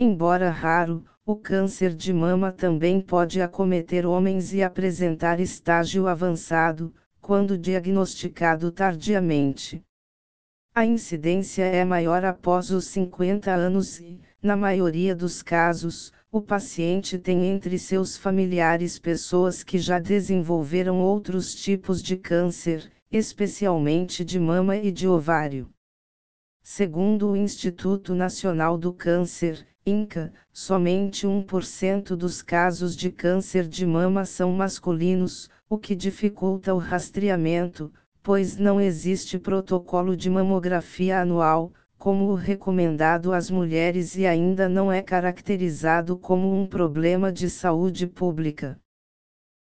Embora raro, o câncer de mama também pode acometer homens e apresentar estágio avançado, quando diagnosticado tardiamente. A incidência é maior após os 50 anos e, na maioria dos casos, o paciente tem entre seus familiares pessoas que já desenvolveram outros tipos de câncer, especialmente de mama e de ovário. Segundo o Instituto Nacional do Câncer, INCA, somente 1% dos casos de câncer de mama são masculinos, o que dificulta o rastreamento, pois não existe protocolo de mamografia anual, como o recomendado às mulheres e ainda não é caracterizado como um problema de saúde pública.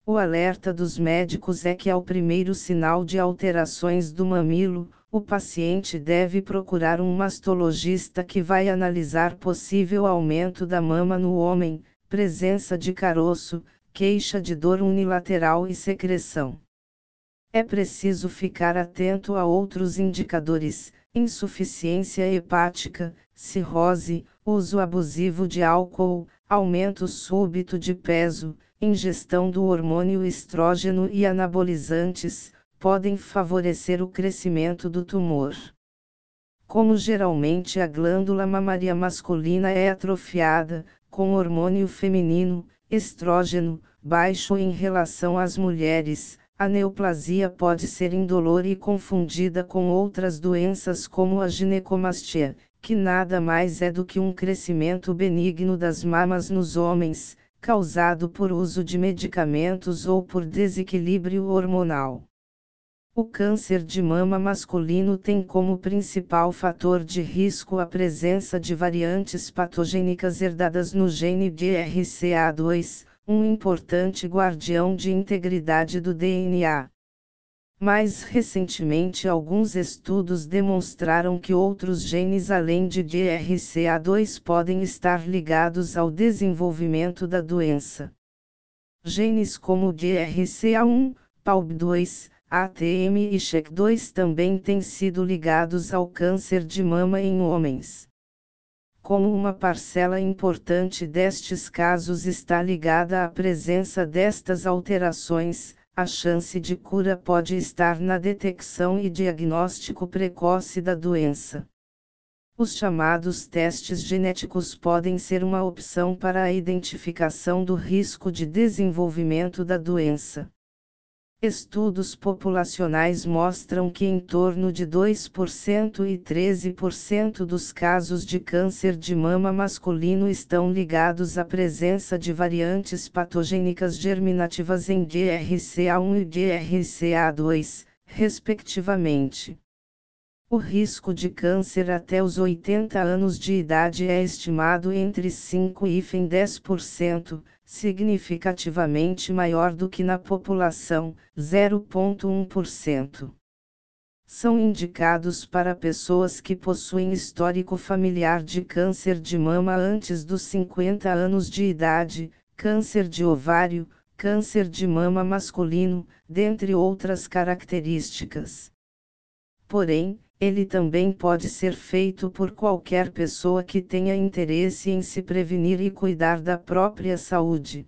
O alerta dos médicos é que ao primeiro sinal de alterações do mamilo, o paciente deve procurar um mastologista que vai analisar possível aumento da mama no homem, presença de caroço, queixa de dor unilateral e secreção. É preciso ficar atento a outros indicadores, insuficiência hepática, cirrose, uso abusivo de álcool, aumento súbito de peso, ingestão do hormônio estrógeno e anabolizantes, podem favorecer o crescimento do tumor. Como geralmente a glândula mamária masculina é atrofiada, com hormônio feminino, estrógeno, baixo em relação às mulheres, a neoplasia pode ser indolor e confundida com outras doenças como a ginecomastia, que nada mais é do que um crescimento benigno das mamas nos homens, causado por uso de medicamentos ou por desequilíbrio hormonal. O câncer de mama masculino tem como principal fator de risco a presença de variantes patogênicas herdadas no gene BRCA2, um importante guardião de integridade do DNA. Mais recentemente, alguns estudos demonstraram que outros genes além de DRCA2 podem estar ligados ao desenvolvimento da doença. Genes como DRCA1, PALB2, ATM e SHEC2 também têm sido ligados ao câncer de mama em homens como uma parcela importante destes casos está ligada à presença destas alterações, a chance de cura pode estar na detecção e diagnóstico precoce da doença. Os chamados testes genéticos podem ser uma opção para a identificação do risco de desenvolvimento da doença. Estudos populacionais mostram que em torno de 2% e 13% dos casos de câncer de mama masculino estão ligados à presença de variantes patogênicas germinativas em DRCA1 e DRCA2, respectivamente. O risco de câncer até os 80 anos de idade é estimado entre 5 e 10%, significativamente maior do que na população, 0,1%. São indicados para pessoas que possuem histórico familiar de câncer de mama antes dos 50 anos de idade, câncer de ovário, câncer de mama masculino, dentre outras características. Porém, ele também pode ser feito por qualquer pessoa que tenha interesse em se prevenir e cuidar da própria saúde.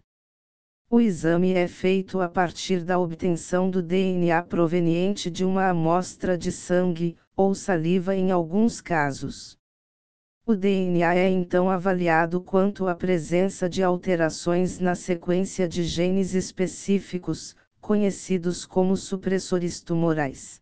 O exame é feito a partir da obtenção do DNA proveniente de uma amostra de sangue, ou saliva em alguns casos. O DNA é então avaliado quanto à presença de alterações na sequência de genes específicos, conhecidos como supressores tumorais.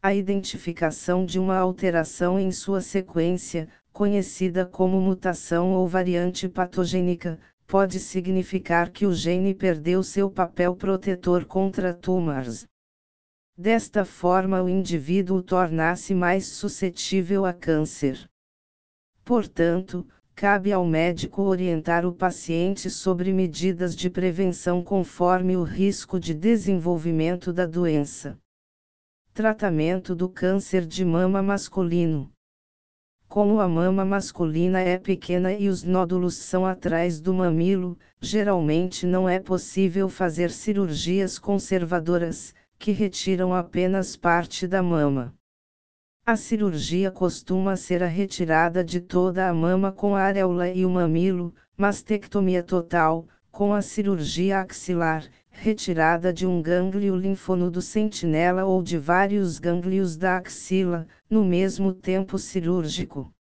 A identificação de uma alteração em sua sequência, conhecida como mutação ou variante patogênica, pode significar que o gene perdeu seu papel protetor contra tumores. Desta forma, o indivíduo torna-se mais suscetível a câncer. Portanto, cabe ao médico orientar o paciente sobre medidas de prevenção conforme o risco de desenvolvimento da doença. Tratamento do câncer de mama masculino. Como a mama masculina é pequena e os nódulos são atrás do mamilo, geralmente não é possível fazer cirurgias conservadoras, que retiram apenas parte da mama. A cirurgia costuma ser a retirada de toda a mama com a areola e o mamilo, mastectomia total, com a cirurgia axilar, retirada de um gânglio linfonodo sentinela ou de vários gânglios da axila, no mesmo tempo cirúrgico.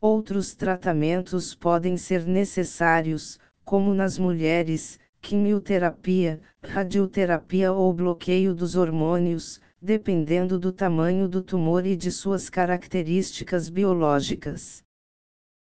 Outros tratamentos podem ser necessários, como nas mulheres, quimioterapia, radioterapia ou bloqueio dos hormônios, dependendo do tamanho do tumor e de suas características biológicas.